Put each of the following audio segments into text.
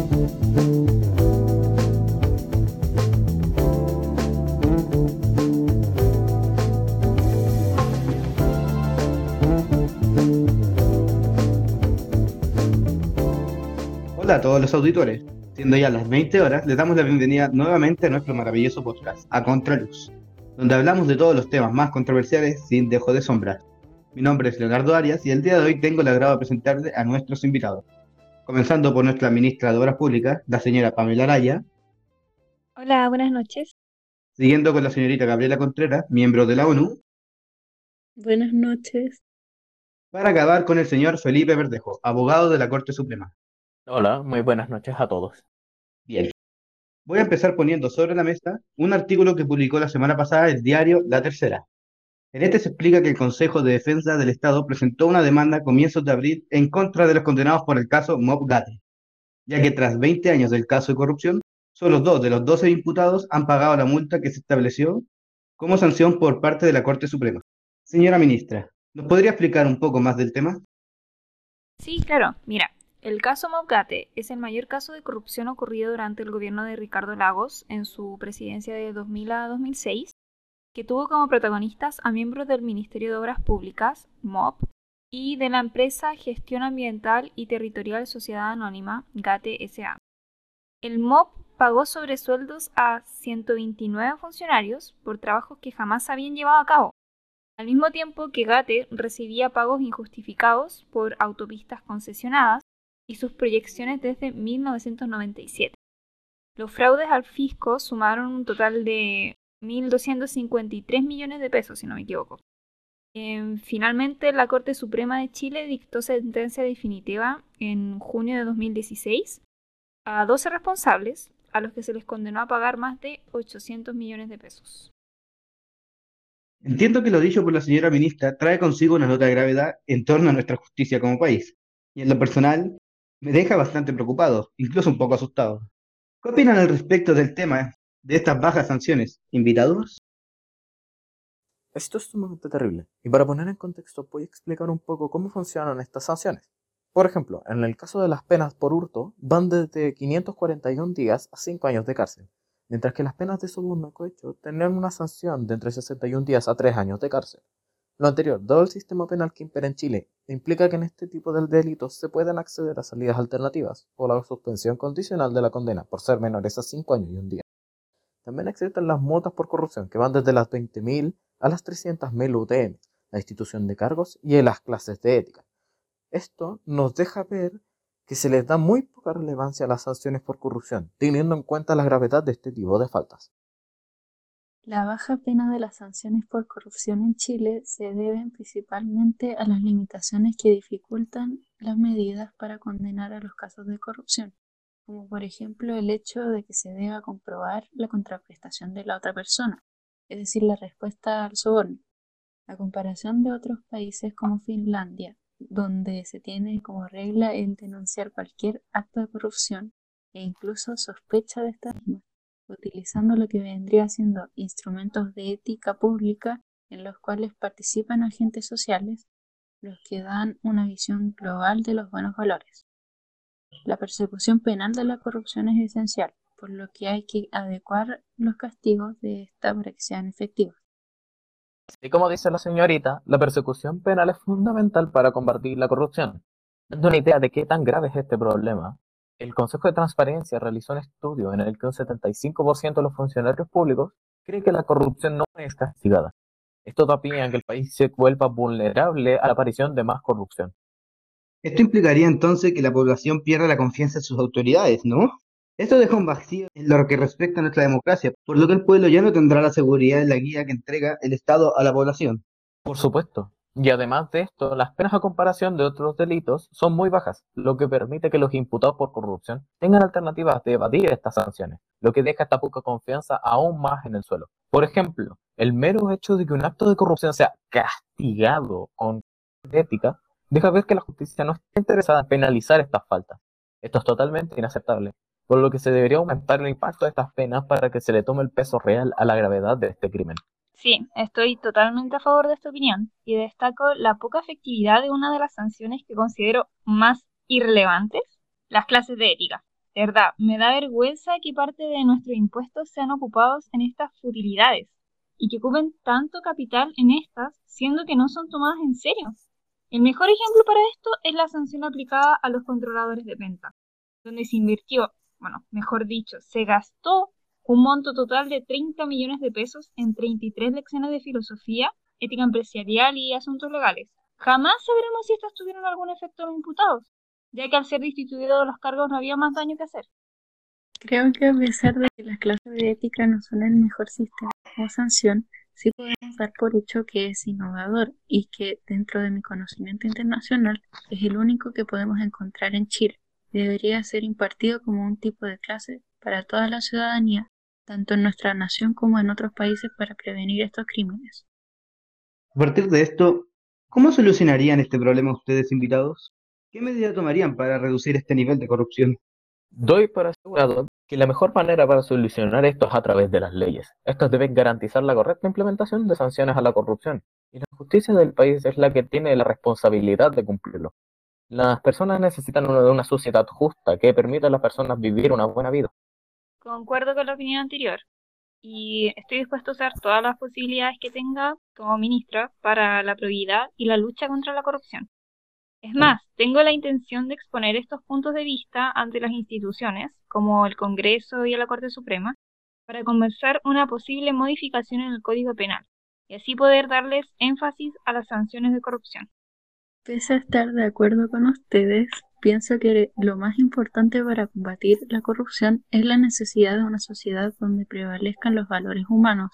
Hola a todos los auditores. Siendo ya las 20 horas, les damos la bienvenida nuevamente a nuestro maravilloso podcast, A Contraluz, donde hablamos de todos los temas más controversiales sin dejo de sombra. Mi nombre es Leonardo Arias y el día de hoy tengo el agrado de presentarle a nuestros invitados. Comenzando por nuestra ministra de Obras Públicas, la señora Pamela Araya. Hola, buenas noches. Siguiendo con la señorita Gabriela Contreras, miembro de la ONU. Buenas noches. Para acabar con el señor Felipe Verdejo, abogado de la Corte Suprema. Hola, muy buenas noches a todos. Bien. Voy a empezar poniendo sobre la mesa un artículo que publicó la semana pasada el diario La Tercera. En este se explica que el Consejo de Defensa del Estado presentó una demanda a comienzos de abril en contra de los condenados por el caso Mob Gate, ya que tras 20 años del caso de corrupción, solo dos de los 12 imputados han pagado la multa que se estableció como sanción por parte de la Corte Suprema. Señora ministra, ¿nos podría explicar un poco más del tema? Sí, claro. Mira, el caso Mobgate es el mayor caso de corrupción ocurrido durante el gobierno de Ricardo Lagos en su presidencia de 2000 a 2006, que tuvo como protagonistas a miembros del Ministerio de Obras Públicas, MOP, y de la empresa Gestión Ambiental y Territorial Sociedad Anónima, GATE SA. El MOP pagó sobresueldos a 129 funcionarios por trabajos que jamás habían llevado a cabo, al mismo tiempo que GATE recibía pagos injustificados por autopistas concesionadas y sus proyecciones desde 1997. Los fraudes al fisco sumaron un total de 1.253 millones de pesos, si no me equivoco. Eh, finalmente, la Corte Suprema de Chile dictó sentencia definitiva en junio de 2016 a 12 responsables, a los que se les condenó a pagar más de 800 millones de pesos. Entiendo que lo dicho por la señora ministra trae consigo una nota de gravedad en torno a nuestra justicia como país. Y en lo personal, me deja bastante preocupado, incluso un poco asustado. ¿Qué opinan al respecto del tema de estas bajas sanciones? ¿Invitados? Esto es sumamente terrible, y para poner en contexto voy a explicar un poco cómo funcionan estas sanciones. Por ejemplo, en el caso de las penas por hurto, van desde 541 días a 5 años de cárcel, mientras que las penas de soborno cohecho tendrán una sanción de entre 61 días a 3 años de cárcel. Lo anterior, dado el sistema penal que impera en Chile, implica que en este tipo de delitos se pueden acceder a salidas alternativas o la suspensión condicional de la condena por ser menores a 5 años y un día. También existen las multas por corrupción que van desde las 20.000 a las 300.000 UTM, la institución de cargos y las clases de ética. Esto nos deja ver que se les da muy poca relevancia a las sanciones por corrupción, teniendo en cuenta la gravedad de este tipo de faltas. La baja pena de las sanciones por corrupción en Chile se deben principalmente a las limitaciones que dificultan las medidas para condenar a los casos de corrupción, como por ejemplo el hecho de que se deba comprobar la contraprestación de la otra persona, es decir, la respuesta al soborno. A comparación de otros países como Finlandia, donde se tiene como regla el denunciar cualquier acto de corrupción e incluso sospecha de esta misma utilizando lo que vendría siendo instrumentos de ética pública en los cuales participan agentes sociales, los que dan una visión global de los buenos valores. La persecución penal de la corrupción es esencial, por lo que hay que adecuar los castigos de esta para que sean efectivos. Y como dice la señorita, la persecución penal es fundamental para combatir la corrupción. Dando una idea de qué tan grave es este problema, el Consejo de Transparencia realizó un estudio en el que un 75% de los funcionarios públicos cree que la corrupción no es castigada. Esto tapía en que el país se vuelva vulnerable a la aparición de más corrupción. Esto implicaría entonces que la población pierda la confianza en sus autoridades, ¿no? Esto deja un vacío en lo que respecta a nuestra democracia, por lo que el pueblo ya no tendrá la seguridad en la guía que entrega el Estado a la población. Por supuesto, y además de esto, las penas a comparación de otros delitos son muy bajas, lo que permite que los imputados por corrupción tengan alternativas de evadir estas sanciones, lo que deja esta poca confianza aún más en el suelo. Por ejemplo, el mero hecho de que un acto de corrupción sea castigado con ética deja ver que la justicia no está interesada en penalizar estas faltas. Esto es totalmente inaceptable, por lo que se debería aumentar el impacto de estas penas para que se le tome el peso real a la gravedad de este crimen. Sí, estoy totalmente a favor de esta opinión y destaco la poca efectividad de una de las sanciones que considero más irrelevantes, las clases de ética. de verdad, me da vergüenza que parte de nuestros impuestos sean ocupados en estas futilidades y que ocupen tanto capital en estas, siendo que no son tomadas en serio. El mejor ejemplo para esto es la sanción aplicada a los controladores de venta, donde se invirtió, bueno, mejor dicho, se gastó un monto total de 30 millones de pesos en 33 lecciones de filosofía, ética empresarial y asuntos legales. Jamás sabremos si estas tuvieron algún efecto en los imputados, ya que al ser destituidos los cargos no había más daño que hacer. Creo que a pesar de que las clases de ética no son el mejor sistema o sanción, sí podemos dar por hecho que es innovador y que dentro de mi conocimiento internacional es el único que podemos encontrar en Chile. Debería ser impartido como un tipo de clase para toda la ciudadanía, tanto en nuestra nación como en otros países para prevenir estos crímenes. A partir de esto, ¿cómo solucionarían este problema ustedes invitados? ¿Qué medidas tomarían para reducir este nivel de corrupción? Doy por asegurado que la mejor manera para solucionar esto es a través de las leyes. Estos deben garantizar la correcta implementación de sanciones a la corrupción. Y la justicia del país es la que tiene la responsabilidad de cumplirlo. Las personas necesitan una, una sociedad justa que permita a las personas vivir una buena vida. Concuerdo con la opinión anterior y estoy dispuesto a usar todas las posibilidades que tenga como ministra para la probidad y la lucha contra la corrupción. Es más, tengo la intención de exponer estos puntos de vista ante las instituciones, como el Congreso y la Corte Suprema, para convencer una posible modificación en el Código Penal, y así poder darles énfasis a las sanciones de corrupción. Pese a estar de acuerdo con ustedes, pienso que lo más importante para combatir la corrupción es la necesidad de una sociedad donde prevalezcan los valores humanos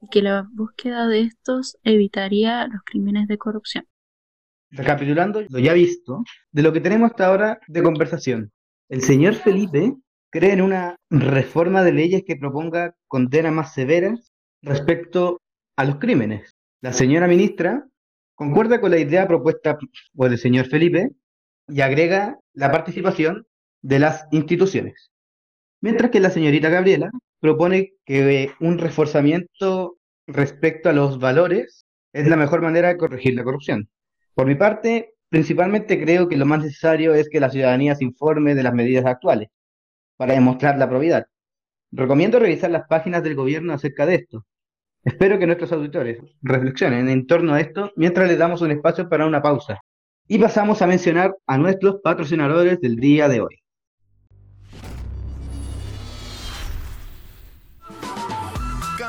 y que la búsqueda de estos evitaría los crímenes de corrupción. Recapitulando lo ya visto, de lo que tenemos hasta ahora de conversación. El señor Felipe cree en una reforma de leyes que proponga condenas más severas respecto a los crímenes. La señora ministra concuerda con la idea propuesta por el señor Felipe y agrega la participación de las instituciones. Mientras que la señorita Gabriela propone que un reforzamiento respecto a los valores es la mejor manera de corregir la corrupción. Por mi parte, principalmente creo que lo más necesario es que la ciudadanía se informe de las medidas actuales para demostrar la probidad. Recomiendo revisar las páginas del gobierno acerca de esto. Espero que nuestros auditores reflexionen en torno a esto mientras les damos un espacio para una pausa. Y pasamos a mencionar a nuestros patrocinadores del día de hoy.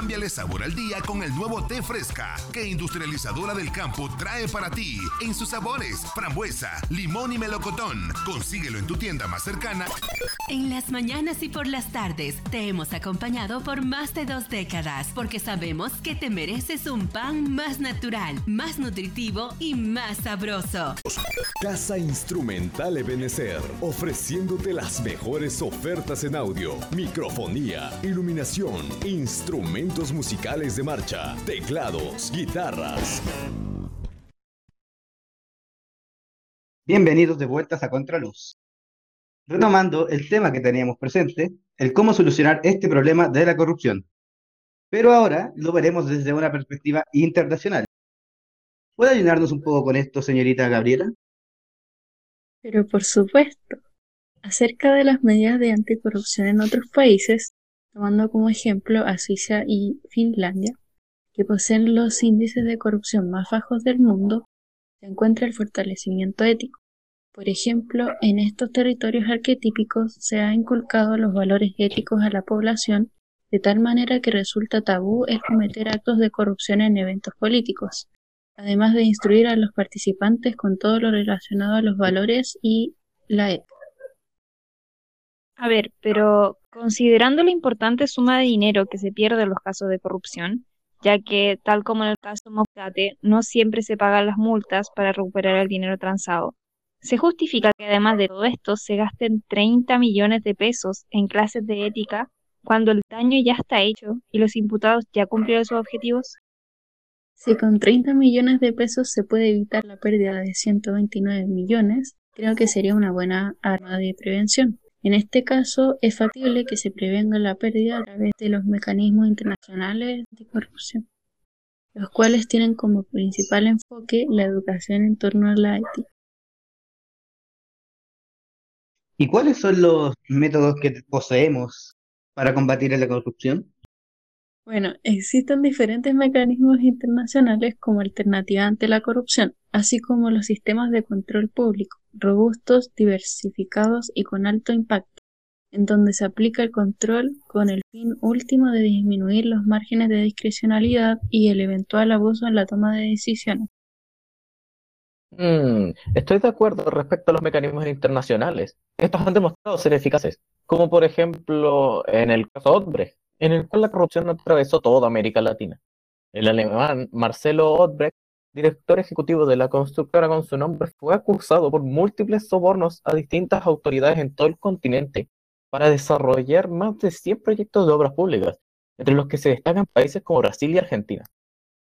Cámbiale sabor al día con el nuevo té fresca que Industrializadora del Campo trae para ti en sus sabores frambuesa, limón y melocotón. Consíguelo en tu tienda más cercana. En las mañanas y por las tardes te hemos acompañado por más de dos décadas porque sabemos que te mereces un pan más natural, más nutritivo y más sabroso. Casa Instrumental Ebenecer, ofreciéndote las mejores ofertas en audio, microfonía, iluminación, instrumentos musicales de marcha, teclados, guitarras. Bienvenidos de vueltas a Contraluz. Retomando el tema que teníamos presente, el cómo solucionar este problema de la corrupción. Pero ahora lo veremos desde una perspectiva internacional. ¿Puede ayudarnos un poco con esto, señorita Gabriela? Pero por supuesto, acerca de las medidas de anticorrupción en otros países, tomando como ejemplo a Suiza y Finlandia, que poseen los índices de corrupción más bajos del mundo, se encuentra el fortalecimiento ético. Por ejemplo, en estos territorios arquetípicos se ha inculcado los valores éticos a la población de tal manera que resulta tabú el cometer actos de corrupción en eventos políticos, además de instruir a los participantes con todo lo relacionado a los valores y la ética. A ver, pero considerando la importante suma de dinero que se pierde en los casos de corrupción, ya que, tal como en el caso Moscate, no siempre se pagan las multas para recuperar el dinero transado, se justifica que además de todo esto se gasten 30 millones de pesos en clases de ética cuando el daño ya está hecho y los imputados ya cumplieron sus objetivos? Si con 30 millones de pesos se puede evitar la pérdida de 129 millones, creo que sería una buena arma de prevención. En este caso, es factible que se prevenga la pérdida a través de los mecanismos internacionales anticorrupción, los cuales tienen como principal enfoque la educación en torno a la ética. ¿Y cuáles son los métodos que poseemos para combatir la corrupción? Bueno, existen diferentes mecanismos internacionales como alternativa ante la corrupción, así como los sistemas de control público, robustos, diversificados y con alto impacto, en donde se aplica el control con el fin último de disminuir los márgenes de discrecionalidad y el eventual abuso en la toma de decisiones. Mm, estoy de acuerdo respecto a los mecanismos internacionales. Estos han demostrado ser eficaces, como por ejemplo en el caso Odebrecht en el cual la corrupción atravesó toda América Latina. El alemán Marcelo Odebrecht, director ejecutivo de la constructora con su nombre, fue acusado por múltiples sobornos a distintas autoridades en todo el continente para desarrollar más de 100 proyectos de obras públicas, entre los que se destacan países como Brasil y Argentina.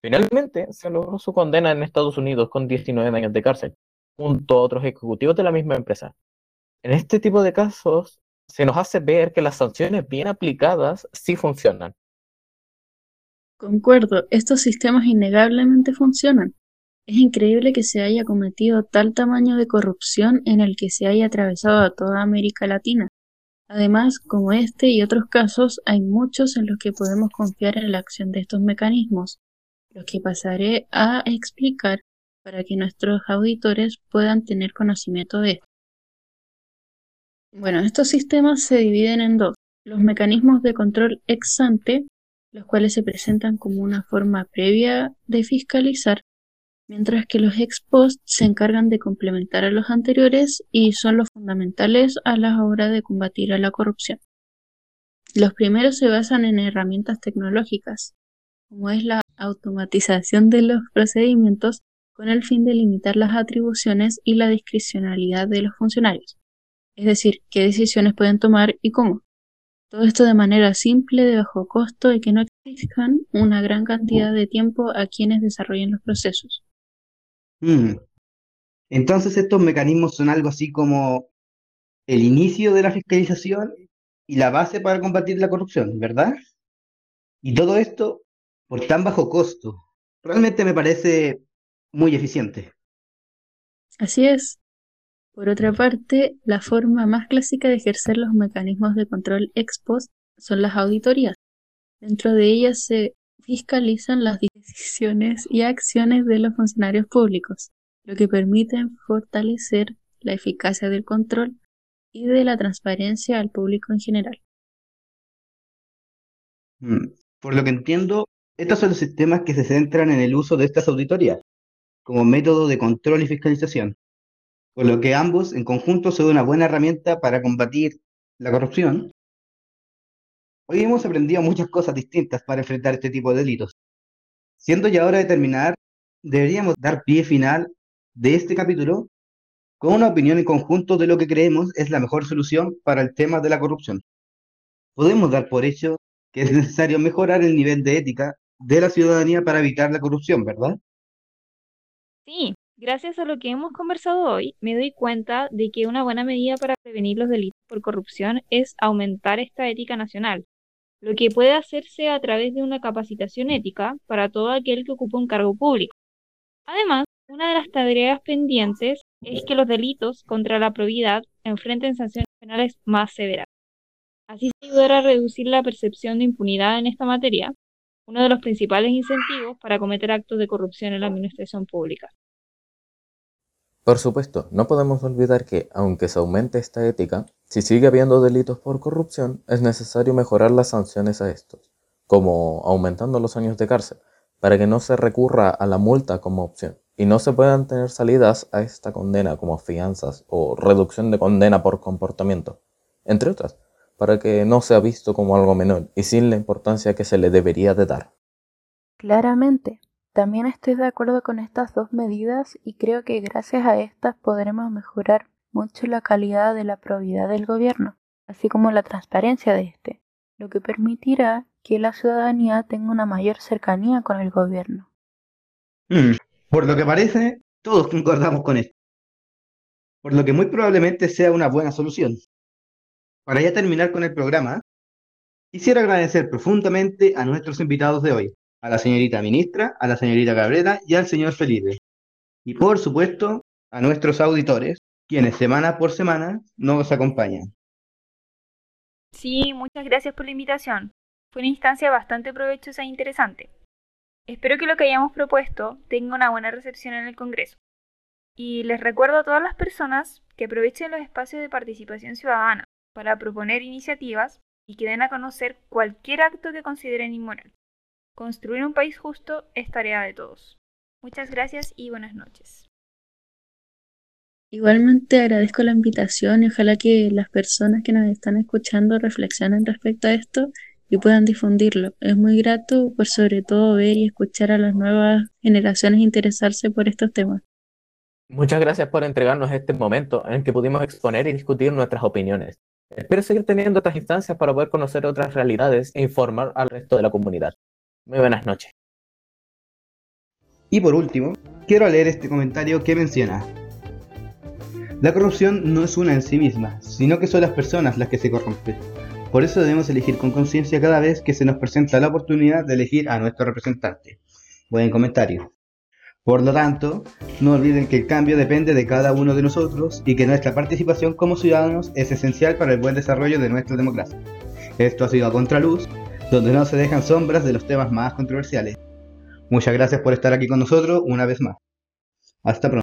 Finalmente, se logró su condena en Estados Unidos con 19 años de cárcel, junto a otros ejecutivos de la misma empresa. En este tipo de casos, se nos hace ver que las sanciones bien aplicadas sí funcionan. Concuerdo, estos sistemas innegablemente funcionan. Es increíble que se haya cometido tal tamaño de corrupción en el que se haya atravesado a toda América Latina. Además, como este y otros casos, hay muchos en los que podemos confiar en la acción de estos mecanismos, lo que pasaré a explicar para que nuestros auditores puedan tener conocimiento de esto. Bueno, estos sistemas se dividen en dos. Los mecanismos de control ex ante, los cuales se presentan como una forma previa de fiscalizar, mientras que los ex post se encargan de complementar a los anteriores y son los fundamentales a la hora de combatir a la corrupción. Los primeros se basan en herramientas tecnológicas, como es la automatización de los procedimientos con el fin de limitar las atribuciones y la discrecionalidad de los funcionarios es decir, qué decisiones pueden tomar y cómo. Todo esto de manera simple, de bajo costo y que no exijan una gran cantidad de tiempo a quienes desarrollen los procesos. Mm. Entonces estos mecanismos son algo así como el inicio de la fiscalización y la base para combatir la corrupción, ¿verdad? Y todo esto por tan bajo costo. Realmente me parece muy eficiente. Así es. Por otra parte, la forma más clásica de ejercer los mecanismos de control ex post son las auditorías. Dentro de ellas se fiscalizan las decisiones y acciones de los funcionarios públicos, lo que permite fortalecer la eficacia del control y de la transparencia al público en general. Mm, por lo que entiendo, estos son los sistemas que se centran en el uso de estas auditorías como método de control y fiscalización por lo que ambos en conjunto son una buena herramienta para combatir la corrupción. Hoy hemos aprendido muchas cosas distintas para enfrentar este tipo de delitos. Siendo ya hora de terminar, deberíamos dar pie final de este capítulo con una opinión en conjunto de lo que creemos es la mejor solución para el tema de la corrupción. Podemos dar por hecho que es necesario mejorar el nivel de ética de la ciudadanía para evitar la corrupción, ¿verdad? Sí, Gracias a lo que hemos conversado hoy, me doy cuenta de que una buena medida para prevenir los delitos por corrupción es aumentar esta ética nacional, lo que puede hacerse a través de una capacitación ética para todo aquel que ocupa un cargo público. Además, una de las tareas pendientes es que los delitos contra la probidad enfrenten sanciones penales más severas. Así se ayudará a reducir la percepción de impunidad en esta materia, uno de los principales incentivos para cometer actos de corrupción en la administración pública. Por supuesto, no podemos olvidar que, aunque se aumente esta ética, si sigue habiendo delitos por corrupción, es necesario mejorar las sanciones a estos, como aumentando los años de cárcel, para que no se recurra a la multa como opción y no se puedan tener salidas a esta condena como fianzas o reducción de condena por comportamiento, entre otras, para que no sea visto como algo menor y sin la importancia que se le debería de dar. Claramente, también estoy de acuerdo con estas dos medidas y creo que gracias a estas podremos mejorar mucho la calidad de la probidad del gobierno, así como la transparencia de este, lo que permitirá que la ciudadanía tenga una mayor cercanía con el gobierno. Mm, por lo que parece, todos concordamos con esto, por lo que muy probablemente sea una buena solución. Para ya terminar con el programa, quisiera agradecer profundamente a nuestros invitados de hoy, a la señorita ministra, a la señorita Cabrera y al señor Felipe. Y por supuesto, a nuestros auditores, quienes semana por semana nos acompañan. Sí, muchas gracias por la invitación. Fue una instancia bastante provechosa e interesante. Espero que lo que hayamos propuesto tenga una buena recepción en el Congreso. Y les recuerdo a todas las personas que aprovechen los espacios de participación ciudadana para proponer iniciativas y que den a conocer cualquier acto que consideren inmoral. Construir un país justo es tarea de todos. Muchas gracias y buenas noches. Igualmente agradezco la invitación y ojalá que las personas que nos están escuchando reflexionen respecto a esto y puedan difundirlo. Es muy grato por sobre todo ver y escuchar a las nuevas generaciones interesarse por estos temas. Muchas gracias por entregarnos este momento en el que pudimos exponer y discutir nuestras opiniones. Espero seguir teniendo estas instancias para poder conocer otras realidades e informar al resto de la comunidad. Muy buenas noches. Y por último, quiero leer este comentario que menciona. La corrupción no es una en sí misma, sino que son las personas las que se corrompen. Por eso debemos elegir con conciencia cada vez que se nos presenta la oportunidad de elegir a nuestro representante. Buen comentario. Por lo tanto, no olviden que el cambio depende de cada uno de nosotros y que nuestra participación como ciudadanos es esencial para el buen desarrollo de nuestra democracia. Esto ha sido a Contraluz, donde no se dejan sombras de los temas más controversiales. Muchas gracias por estar aquí con nosotros una vez más. Hasta pronto.